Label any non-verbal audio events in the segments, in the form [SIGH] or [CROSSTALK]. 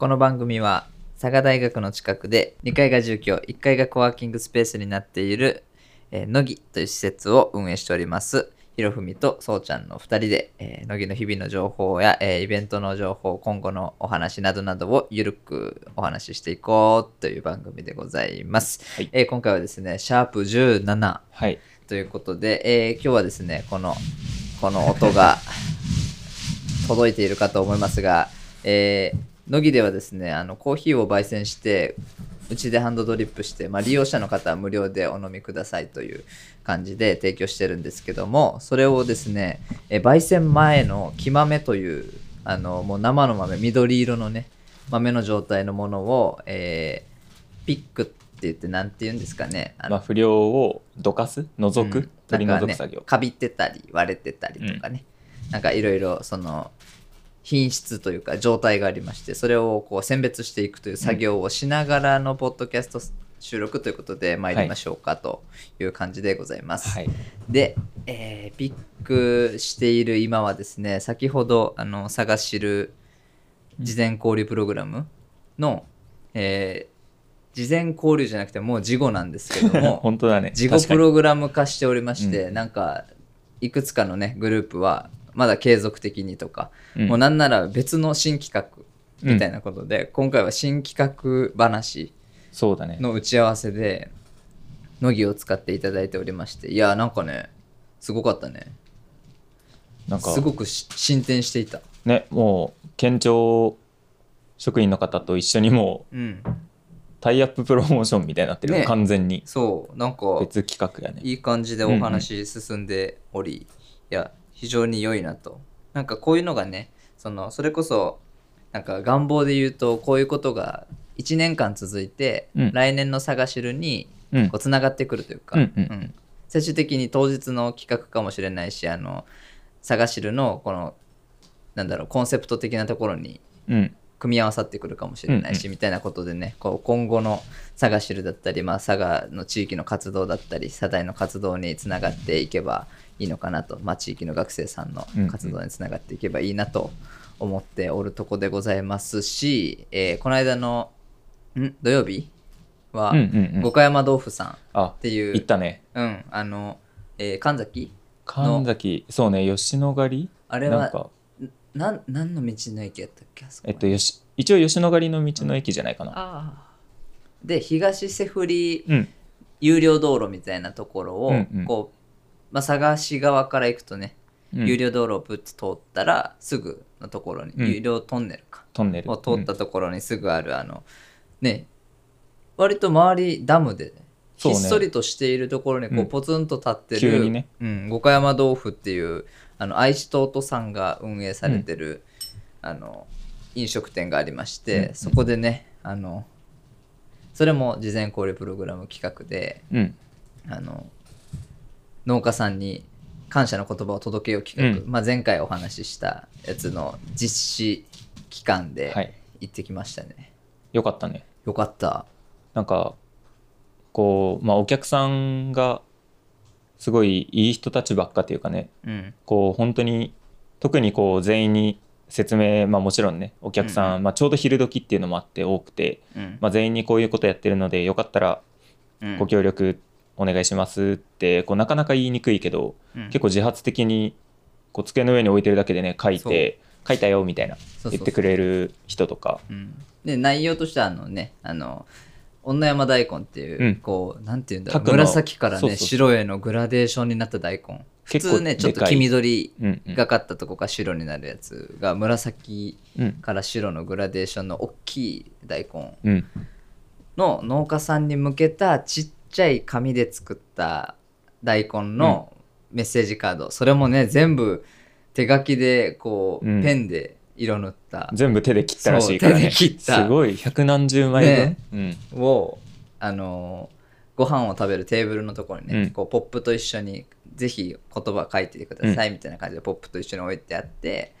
この番組は佐賀大学の近くで2階が住居1階がコワーキングスペースになっている、えー、乃木という施設を運営しておりますひろふみとそうちゃんの2人で、えー、乃木の日々の情報や、えー、イベントの情報今後のお話などなどをゆるくお話ししていこうという番組でございます、はいえー今回はですねシャープ17はい。ということで、えー今日はですねこのこの音が届いているかと思いますが、えー乃木ではですねあのコーヒーを焙煎してうちでハンドドリップして、まあ、利用者の方は無料でお飲みくださいという感じで提供してるんですけどもそれをですね、えー焙煎前の木豆というあのもう生の豆緑色のね豆の状態のものを、えーピックって言って何て言うんですかねあのまあ、不良をどかす？除く、うん。取り除く作業。かびってたり割れてたりとかね、なんかいろいろその品質というか状態がありましてそれをこう選別していくという作業をしながらのポッドキャスト収録ということで参りましょうかという感じでございます。はい。で、えーピックしている今はですね先ほどあの探しる事前交流プログラムの、えー事前交流じゃなくてもう事後なんですけども [LAUGHS] 本当だね。事後プログラム化しておりまして、うなんかいくつかのねグループはまだ継続的にとか、うん。もうなんなら別の新企画みたいなことで、今回は新企画話そうだね。の打ち合わせで乃木を使っていただいておりましていやなんかねすごかったね。なんかす、ごくし進展していた。ね、もう、県庁職員の方と一緒にもう、うん。タイアッププロモーションみたいになってる、ね。完全に。そうなんか別企画やね。いい感じでお話進んでおり、いや非常に良いなと。なんかこういうのがねそのそれこそなんか願望で言うとこういうことが1年間続いて、うん。来年の探しるにつながってくるというか、うんうん。最終的に当日の企画かもしれないしあの探しるのこのなんだろうコンセプト的なところにうん。組み合わさってくるかもしれないし、みたいなことでねこう今後の探しるだったり、まあ、佐賀の地域の活動だったり佐大の活動につながっていけばいいのかなと、まあ、地域の学生さんの活動につながっていけばいいなと思っておるとこでございますし、えーこの間のん？土曜日は、うんうんうん。五箇山豆腐さんっあ、ていう、行ったね。うん、あの、えー神崎神崎、そうね、吉野ヶ里？あれはなんか、なん何の道の駅やったっけ？えっと、よし一応吉野ヶ里の道の駅じゃないかな。ああで東セフリうん。有料道路みたいなところを、うんうん。こう、まあ、佐賀市側から行くとね、うん。有料道路をぶって通ったらすぐのところに、うん。有料トンネルか。トンネル。を通ったところにすぐある、あのね割と周りダムでそうね。ひっそりとしているところにこううん。ポツンと立ってる、急にね。うん、五箇山豆腐っていうあの愛知トートさんが運営されてる、あの飲食店がありまして、うんうん。そこでねあのそれも事前交流プログラム企画でうん。あの農家さんに感謝の言葉を届けよう企画、うん。まあ、前回お話ししたやつの実施期間ではい。行ってきましたね、よかったね。よかった。なんかこうまあお客さんがすごいいい人たちばっかっていうかね。うん。こう本当に特にこう全員に説明まあもちろんねお客さん、うん。まあ、ちょうど昼時っていうのもあって多くて、うん。まあ、全員にこういうことやってるのでよかったらうん。ご協力お願いしますってこうなかなか言いにくいけど、うん。結構自発的にこう机の上に置いてるだけでね書いて書いたよみたいな言ってくれる人とか。うん。で内容としてはあのねあの女山大根っていう、うん。こうなんていうんだろう紫からね白へのグラデーションになった大根。普通ねちょっと黄緑がかったとこから白になるやつが紫うん。から白のグラデーションの大きい大根うん。の農家さんに向けたちっちゃい紙で作った大根のメッセージカード、それもね全部手書きでこう、うん。ペンで色塗った。全部手で切ったらしいからね。で切った。すごい。百何十枚分、ね。うん。をあのーご飯を食べるテーブルのところにね、うん。こうポップと一緒にぜひ言葉書いてくださいみたいな感じでポップと一緒に置いてあって、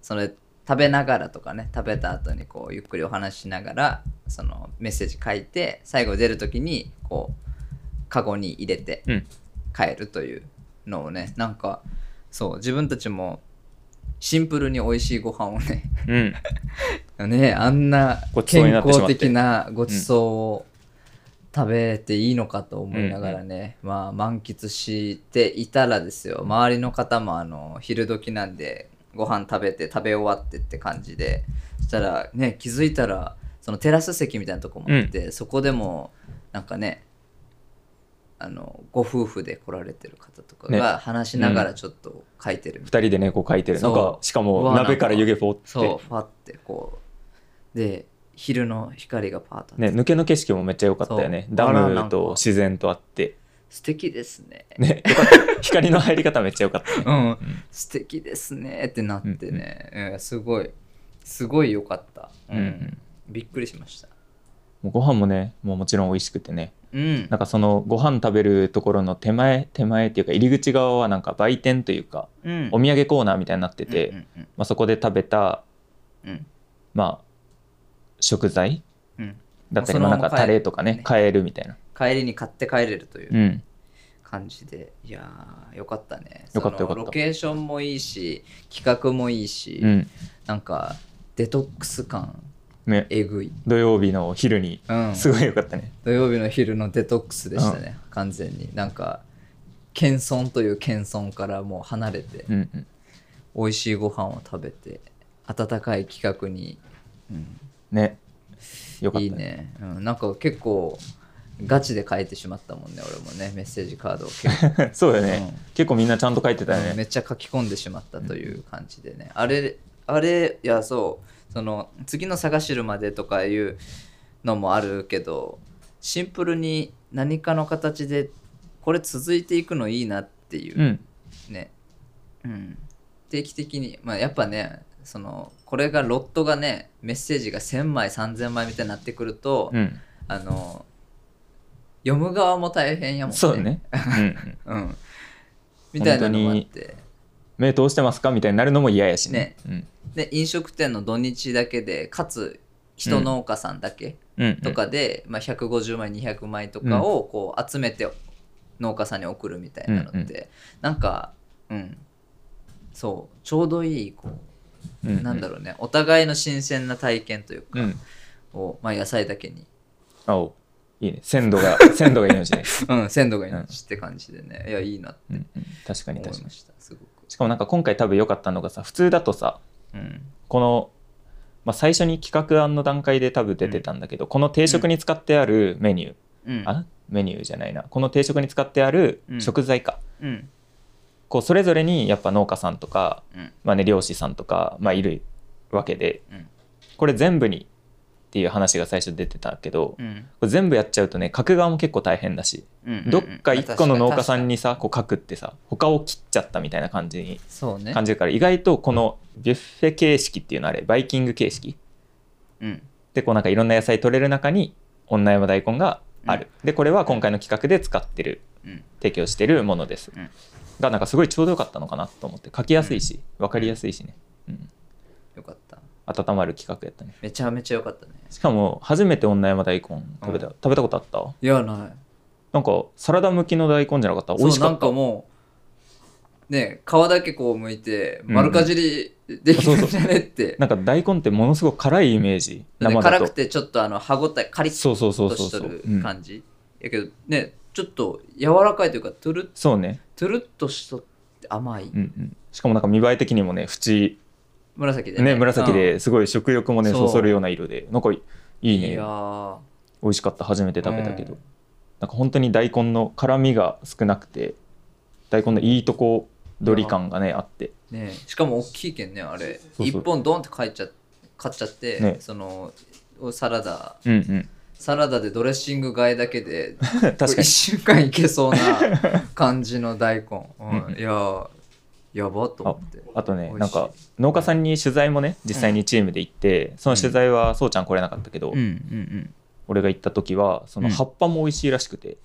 それ食べながらとかね食べた後にこうゆっくりお話ししながらそのメッセージ書いて最後出る時にこうカゴに入れてうん。帰るというのをねなんかそう自分たちもシンプルに美味しいご飯をねうん。[LAUGHS] ねあんな健康的なごちそうを食べていいのかと思いながらね、まあ満喫していたらですよ。周りの方もあの昼時なんでご飯食べて食べ終わってって感じでそしたらね気づいたらそのテラス席みたいなとこもあって、そこでもなんかねあのご夫婦で来られてる方とかね。が話しながらちょっと書いてるみたい2人で猫描いてるそう。のがしかうもわ鍋から湯気ポーって。そうファってこう。で昼の光がパーッと当たって。ね抜けの景色もめっちゃ良かったよね。ダムと自然とあって。素敵ですね。ねよかった。[LAUGHS] 光の入り方めっちゃ良かったね。うん、素敵ですねってなってね、うんすごい。すごい良かった、うん。うんうん。びっくりしました。もうご飯もねもうもちろん美味しくてねうん。なんかそのご飯食べるところの手前手前っていうか入り口側はなんか売店というかうん。お土産コーナーみたいになってて、うんうんまあ、そこで食べたうん。まあ食材うん。だったりなんかタレとかねね。買えるみたいな、帰りに買って帰れるといううん。感じで、いやーよかったね。よかったよかった。ロケーションもいいし企画もいいし、うん。なんかデトックス感ね、えぐい、土曜日の昼にうん、すごい良かったね、土曜日の昼のデトックスでしたね、完全に。なんか謙遜という謙遜からもう離れて、うんうん、美味しいご飯を食べて温かい企画に、うん。ね。よかったいいね、うん、なんか結構ガチで書いてしまったもんね俺もね。メッセージカードを結構 [LAUGHS] そうだよね、うん。結構みんなちゃんと書いてたよね、うん。めっちゃ書き込んでしまったという感じでね、あれあれいやそうその次の探しるまでとかいうのもあるけどシンプルに何かの形でこれ続いていくのいいなっていう。うん。ね、うん、定期的に。まあやっぱねそのこれがロットがねメッセージが1000枚3000枚みたいになってくると、うん。あの読む側も大変やもんね。そうだね、うんうん、[LAUGHS] うん。みたいなのもあって目通してますか？みたいになるのも嫌やしね。ね。で飲食店の土日だけでかつ一農家さんだけとかで、まあ、150枚200枚とかをこう集めて農家さんに送るみたいなのって、うんうん。なんかうん。そうちょうどいいこう、うんうん。なんだろうね。お互いの新鮮な体験というか、うん。を、まあ、野菜だけに、あお。いいね。鮮度が [LAUGHS] 鮮度が命ね、うん、鮮度が命って感じでね、いやいいなってうんうん、確かに確かに。思いましたすごく、しかもなんか今回多分良かったのがさ普通だとさうん。この、まあ、最初に企画案の段階で多分出てたんだけど、この定食に使ってあるメニュー、うん。あメニューじゃないな。この定食に使ってあるうん。食材か、うん。こうそれぞれにやっぱ農家さんとか、うん。まあね、漁師さんとか、まあ、いるわけでうん。これ全部にっていう話が最初出てたけど、こうん。れ全部やっちゃうとね書く側も結構大変だし、うんどっか一個の農家さんにに。さこう書くってさ他を切っちゃったみたいな感じに感じるから意外とこのビュッフェ形式っていうのあれバイキング形式うん。でこうなんかいろんな野菜取れる中に女山大根がある、でこれは今回の企画で使ってるうん。提供してるものです、うん。がなんかすごいちょうどよかったのかなと思って書きやすいし分かりやすいしね、うん、よかった温まる企画やったねめちゃめちゃよかったね。しかも初めて女山大根食べた、うん。食べたことあった？いやない。なんかサラダ向きの大根じゃなかった？美味しかった？そうなんかもうね皮だけこう剥いて丸かじりできるんじゃねって、なんか大根ってものすごく辛いイメージで生だと。辛くてちょっとあの歯ごたえカリッそうそうそうとそうそう、しとるうん感じ、やけどねちょっと柔らかいというかトゥルッそうね、トゥルッとしとって甘い、うんうん、しかもなんか見栄え的にもね縁紫でね。紫うん。ですごい食欲もねそう。そそるような色で。なんかいいね。い美味しかった。初めて食べたけど、うんなんか本当に大根の辛みが少なくて大根のいいとこ取り感がねあって。ね。しかも大きいけんねあれ。そうそう。一本ドンって買っちゃ買っちゃって、ね。そのサラダ。うんうん。サラダでドレッシング買いだけで [LAUGHS] 確か1に週間いけそうな感じの大根、うんうん。いやーやばと思って。あとねなんか農家さんに取材もね実際にチームで行って、その取材はそうちゃん来れなかったけど、うんうん俺が行った時はそのうん。葉っぱも美味しいらしくて、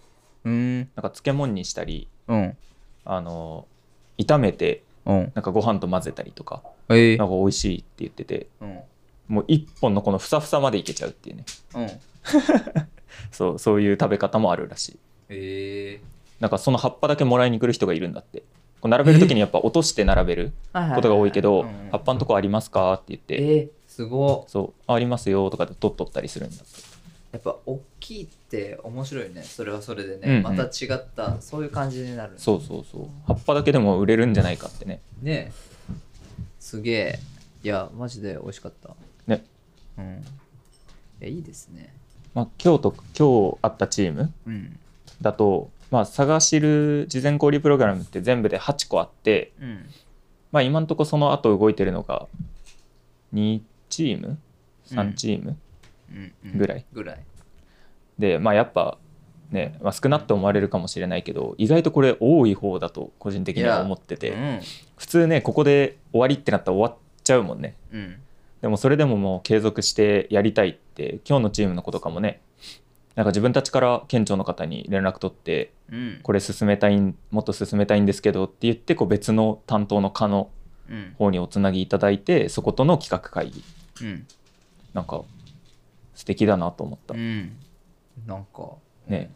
うん。うんなんか漬物にしたりうん。あの炒めてうん。なんかご飯と混ぜたりとかえーなんか美味しいって言っててうん。もう一本のこのふさふさまでいけちゃうっていうね。うん。[LAUGHS] そうそういう食べ方もあるらしい。え。なんかその葉っぱだけもらいに来る人がいるんだってこう並べる時にやっぱ落として並べることが多いけどうんうん「葉っぱのとこありますか?」って言ってえー、すご「そうあありますよ」とかで取っとったりするんだ。やっぱ大きいって面白いね。それはそれでね、うんうん。また違ったそういう感じになるそうそうそう。葉っぱだけでも売れるんじゃないかってね。ね。すげえ。いやマジで美味しかった。ね。うん。いやいいですね。まあ今日と今日あったチームうん。だとまあ探しる事前交流プログラムって全部で8個あってうん。まあ今んとこその後動いてるのが2チーム？3チーム、ぐらい。ぐらい。でまあやっぱね、まあ、少なって思われるかもしれないけど意外とこれ多い方だと個人的には思ってて。うん。普通ねここで終わりってなったら終わっちゃうもんね。うん。でもそれでももう継続してやりたいって今日のチームの子とかもねなんか自分たちから県庁の方に連絡取ってうん。これ進めたいんもっと進めたいんですけどって言ってこう別の担当の課のうん。方におつなぎいただいてそことの企画会議。うん。なんか素敵だなと思った、うん。なんか。ね。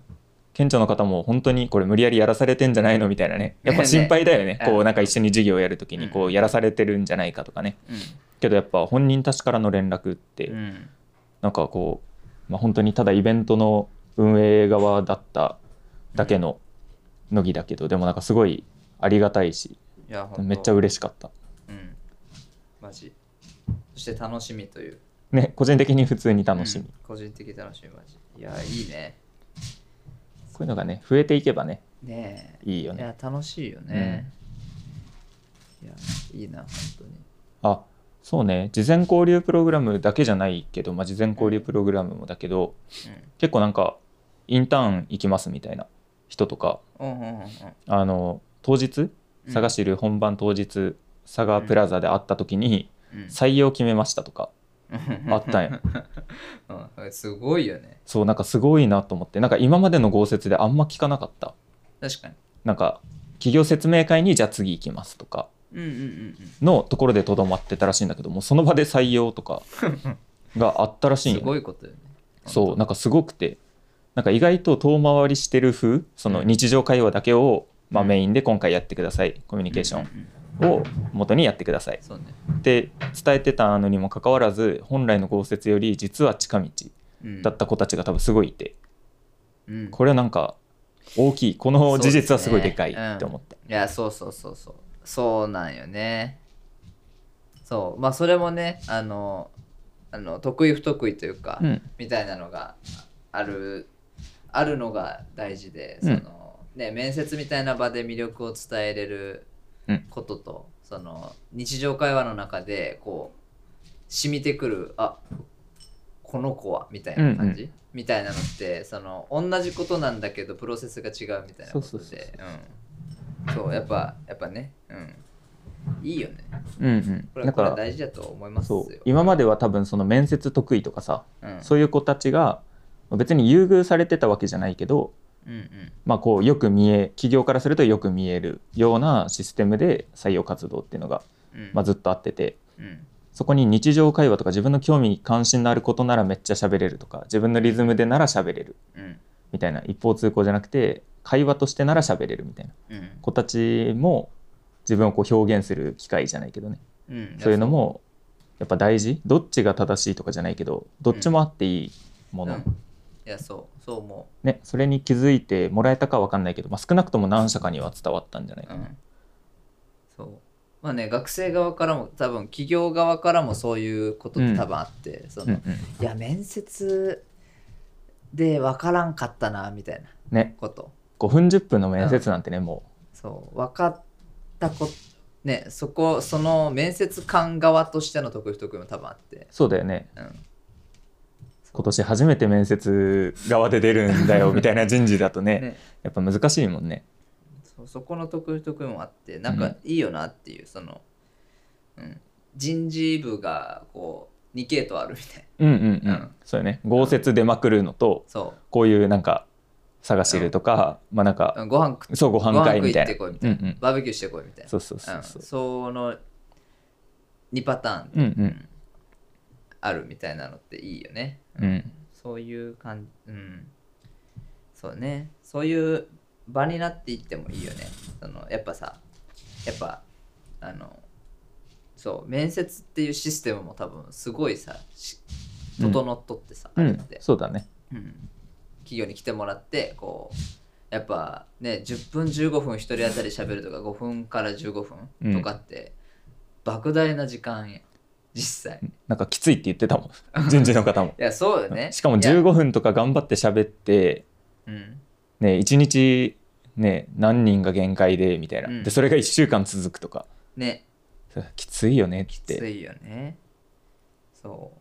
県庁の方も本当にこれ無理やりやらされてんじゃないのみたいなね。やっぱ心配だよね。ね。こうなんか一緒に授業やるときにこううんやらされてるんじゃないかとかね。うん。けどやっぱ本人たちからの連絡ってうん。なんかこう、まあ、本当にただイベントの運営側だっただけの乃木だけどでもなんかすごいありがたいしいめっちゃ嬉しかった。うん。マジ。そして楽しみという。ね個人的に普通に楽しみ、うん。個人的楽しみマジ。いやいいね。こういうのがね増えていけばねねいいよね。えいや楽しいよね、いやいいな本当に。あそうね。事前交流プログラムだけじゃないけど、まあ、事前交流プログラムもだけど結構なんかインターン行きますみたいな人とかうんうんうんうん。あの当日うん。探しる本番当日佐賀プラザで会った時にうん。採用決めましたとかあったんや [LAUGHS] うん。すごいよね。そうなんかすごいなと思って。なんか今までの豪雪であんま聞かなかった。確かに。なんか企業説明会にじゃあ次行きますとかうんうんうんのところでとどまってたらしいんだけどもうその場で採用とかがあったらしいんすよごいことよね。そうなんかすごくてなんか意外と遠回りしてる風そのうん日常会話だけを、まあ、うんメインで今回やってください。コミュニケーションンを元にやってください。そうね。うん。だった子たちが多分すごいいて。うん。これはなんか大きい。この事実はすごいでかいって思った、いやそうそうそうそうそうなんよね。そう。まあそれもねあのあの得意不得意というか、うん。みたいなのがあるあるのが大事でそうん。の、ね、面接みたいな場で魅力を伝えれるうん。ことと、その日常会話の中でこう染みてくるあこの子はみたいな感じ、うんみたいなのってその同じことなんだけどプロセスが違うみたいなことそうそうそうでうんそうやっぱやっぱねうん。いいよね。うんうん。だから大事だと思いますよ。そう。今までは多分その面接得意とかさ、うん。そういう子たちが別に優遇されてたわけじゃないけどうんうん。まあ、こうよく見え企業からするとよく見えるようなシステムで採用活動っていうのが、うん。まあ、ずっとあっててうん。そこに日常会話とか自分の興味関心のあることならめっちゃ喋れるとか自分のリズムでなら喋れるうん。みたいな一方通行じゃなくて会話としてなら喋れるみたいな。うん。子たちも自分をこう表現する機会じゃないけどね。うん。そういうのもやっぱ大事。どっちが正しいとかじゃないけどどっちもあっていいもの、うん。いやそう。そう思ね、それに気づいてもらえたかわかんないけど、まあ、少なくとも何社かには伝わったんじゃないかな。ううん。そう。まあね学生側からも多分企業側からもそういうことって多分あって、そのうんうん。いや面接で分からんかったなみたいなね、こと5分10分の面接なんてね、もそう分かったこねそこその面接官側としての得意不得意も多分あって。うそうだよね。うん。今年初めて面接側で出るんだよみたいな人事だとねね。やっぱ難しいもんね。そうそこの得意不得意もあってなんかいいよなっていう、その、うん、人事部がこう2系統あるみたいな。うんうんうん、うん。そうよね。豪雪出まくるのとそこういうなんか探してるとか、まあなんうか、うんご飯そうご飯会みたいな。バーベキューしてこいみたいな。そうそうそうう。ん。そう、その2パターン、うんうん。あるみたいなのっていいよね、うん。そういう感じ。うん。そうね。そういう場になっていってもいいよね。そのやっぱさやっぱあのそう面接っていうシステムも多分すごいさし整っとってさ、うんあれって、そうだね。うん企業に来てもらってこうやっぱね10分15分1人当たり喋るとか5分から15分とかって、莫大な時間や実際。いなんかきついって言ってたもん。人事の方も。[LAUGHS] やそうよね。しかもいや15分とか頑張って喋ってうん。ね1日ね何人が限界でみたいな、うん。でそれが1週間続くとか。ね。きついよねっきつていよね。そ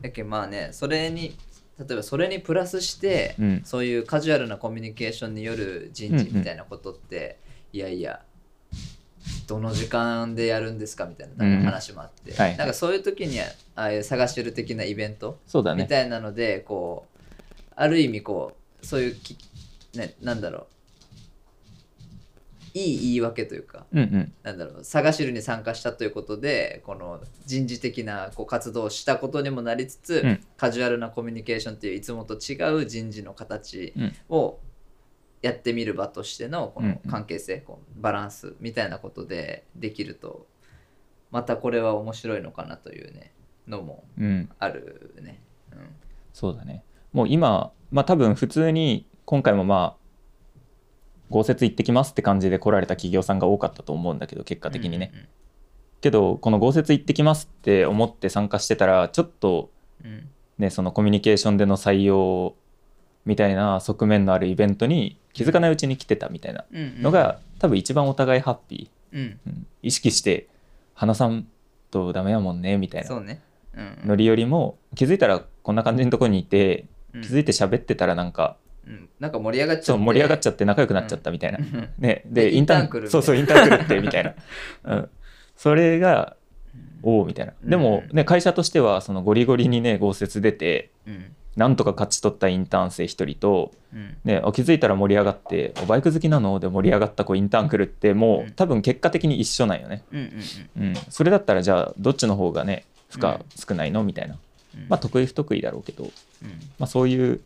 う。だけどまあねそれに例えばそれにプラスして、うん。そういうカジュアルなコミュニケーションによる人事みたいなことって、いやいやどの時間でやるんですかみたいなうん。話もあって、はいなんかそういう時にはああいう探してる的なイベントみそうだね。たいなのでこうある意味こうそういうき、ね、なんだろういい言い訳というかうんうん。なんだろう探しるに参加したということでこの人事的なこう活動をしたことにもなりつつ、うん。カジュアルなコミュニケーションっていういつもと違う人事の形うん。をやってみる場としてのこのうん。うん関係性、こうバランスみたいなことでできるとまたこれは面白いのかなというねのもうん。あるね。うん。そうだね。もう今まあ多分普通に今回もまあ豪雪行ってきますって感じで来られた企業さんが多かったと思うんだけど結果的にね、けどこの豪雪行ってきますって思って参加してたらちょっとうん。うんねそのコミュニケーションでの採用みたいな側面のあるイベントに気づかないうちに来てたみたいなうんうん。のが、多分一番お互いハッピうん。ー、うん。意識して花さんとダメやもんねみたいな。そうね。うんうん。ノリよりも気づいたらこんな感じのとこにいてうん。気づいて喋ってたらなんか、うん。なんか盛り上がっちゃって。そう盛り上がっちゃって仲良くなっちゃったみたいな、うん。ね、ででインターン来るそうそうインターン来るってみたいな、うん、それがおおみたいな。でも、ね、会社としてはそのゴリゴリにね豪雪出てうん。なんとか勝ち取ったインターン生一人と、うん。ね、あ気づいたら盛り上がって「おバイク好きなの?」で盛り上がった子インターン来るってもう多分結果的に一緒なんよね、うんうん。うん、それだったらじゃあどっちの方がね負荷うん。少ないの？みたいな。うん。まあ得意不得意だろうけど、うん。まあ、そういう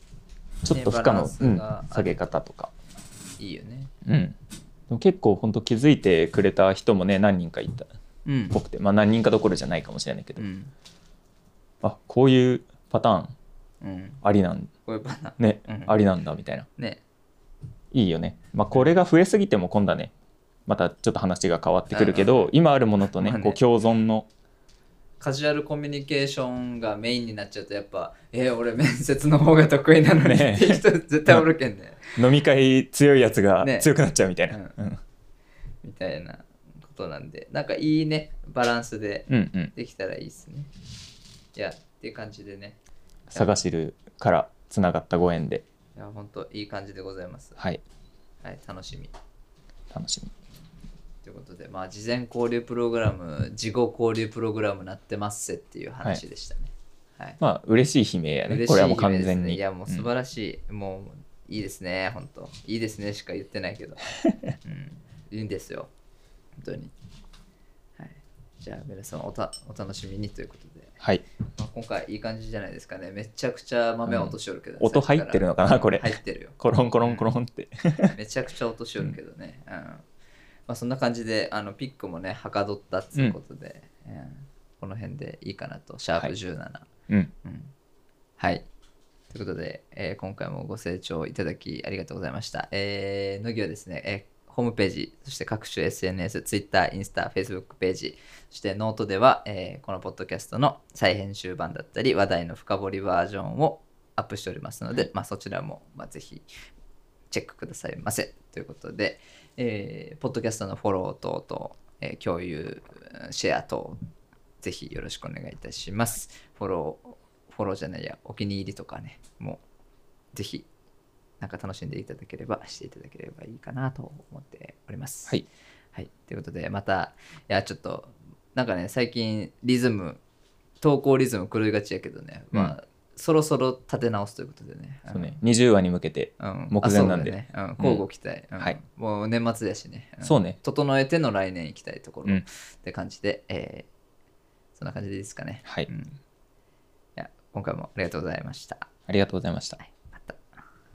ちょっと負荷の、うん下げ方とか、いいよね。うん、でも結構本当気づいてくれた人もね何人かいた。っうん。ぽくて。まあ何人かどころじゃないかもしれないけど、うん。あこういうパターン。うん。ありなん。こういうパターン。ね、うん。ありなんだみたいな。ね。いいよね。まあこれが増えすぎても今度はねまたちょっと話が変わってくるけど、今あるものとね。こう共存のカジュアルコミュニケーションがメインになっちゃうとやっぱえー俺面接の方が得意なのにってねいう人絶対おるけんね。飲み会強いやつがね強くなっちゃうみたいな、ううん。みたいなことなんで。なんかいいね。バランスでうんうん。できたらいいですね。いやっていう感じでね。探しるからつながったご縁で。いや本当いい感じでございます。はい。はい楽しみ。楽しみということでまあ事前交流プログラム事後交流プログラムなってますせっていう話でしたね。はい、まあ嬉しい悲鳴やね。これはもう完全に。ねいやもう素うん。晴らしい、もういいですね。本当。いいですねしか言ってないけど、うん、いいんですよ。本当に。はい。じゃあ皆さんおたお楽しみにということで、はい。まあ、今回いい感じじゃないですかね。めちゃくちゃ豆は落としよるけど、音入ってるのかなこれ。入ってるよ。コロンコロンコロンって。めちゃくちゃ落としよるけどね、うんまあ、そんな感じであのピックもねはかどったっつうことで、うんこの辺でいいかなとシャープ17、うんうんはい。ということで、えー今回もご清聴いただきありがとうございました。えー、乃木はですね、えーホームページ、そして各種 SNS、Twitter、インスタ、Facebook ページ、そしてノートでは、えーこのポッドキャストの再編集版だったり、話題の深掘りバージョンをアップしておりますので、まあ、そちらも、まあ、ぜひチェックくださいませ。ということで、えーポッドキャストのフォロー等々、えー共有、シェア等、ぜひよろしくお願いいたします。フォロー、フォローじゃないや、お気に入りとかね、もう、ぜひ、なんか楽しんでいただければ、していただければいいかなと思っております。はい。はい。ということで、また、いや、ちょっと、なんかね、最近、リズム、投稿リズム狂いがちやけどね、まあ、そろそろ立て直すということでね。そうね。20話に向けてうん、目前なんで。うだね。うん、交互期待、うん。はい。もう年末やしね、ん。そうね。整えての来年行きたいところうん。って感じで、えーそんな感じでいいですかね、はい。うん。いや今回もありがとうございました。ありがとうございました。はい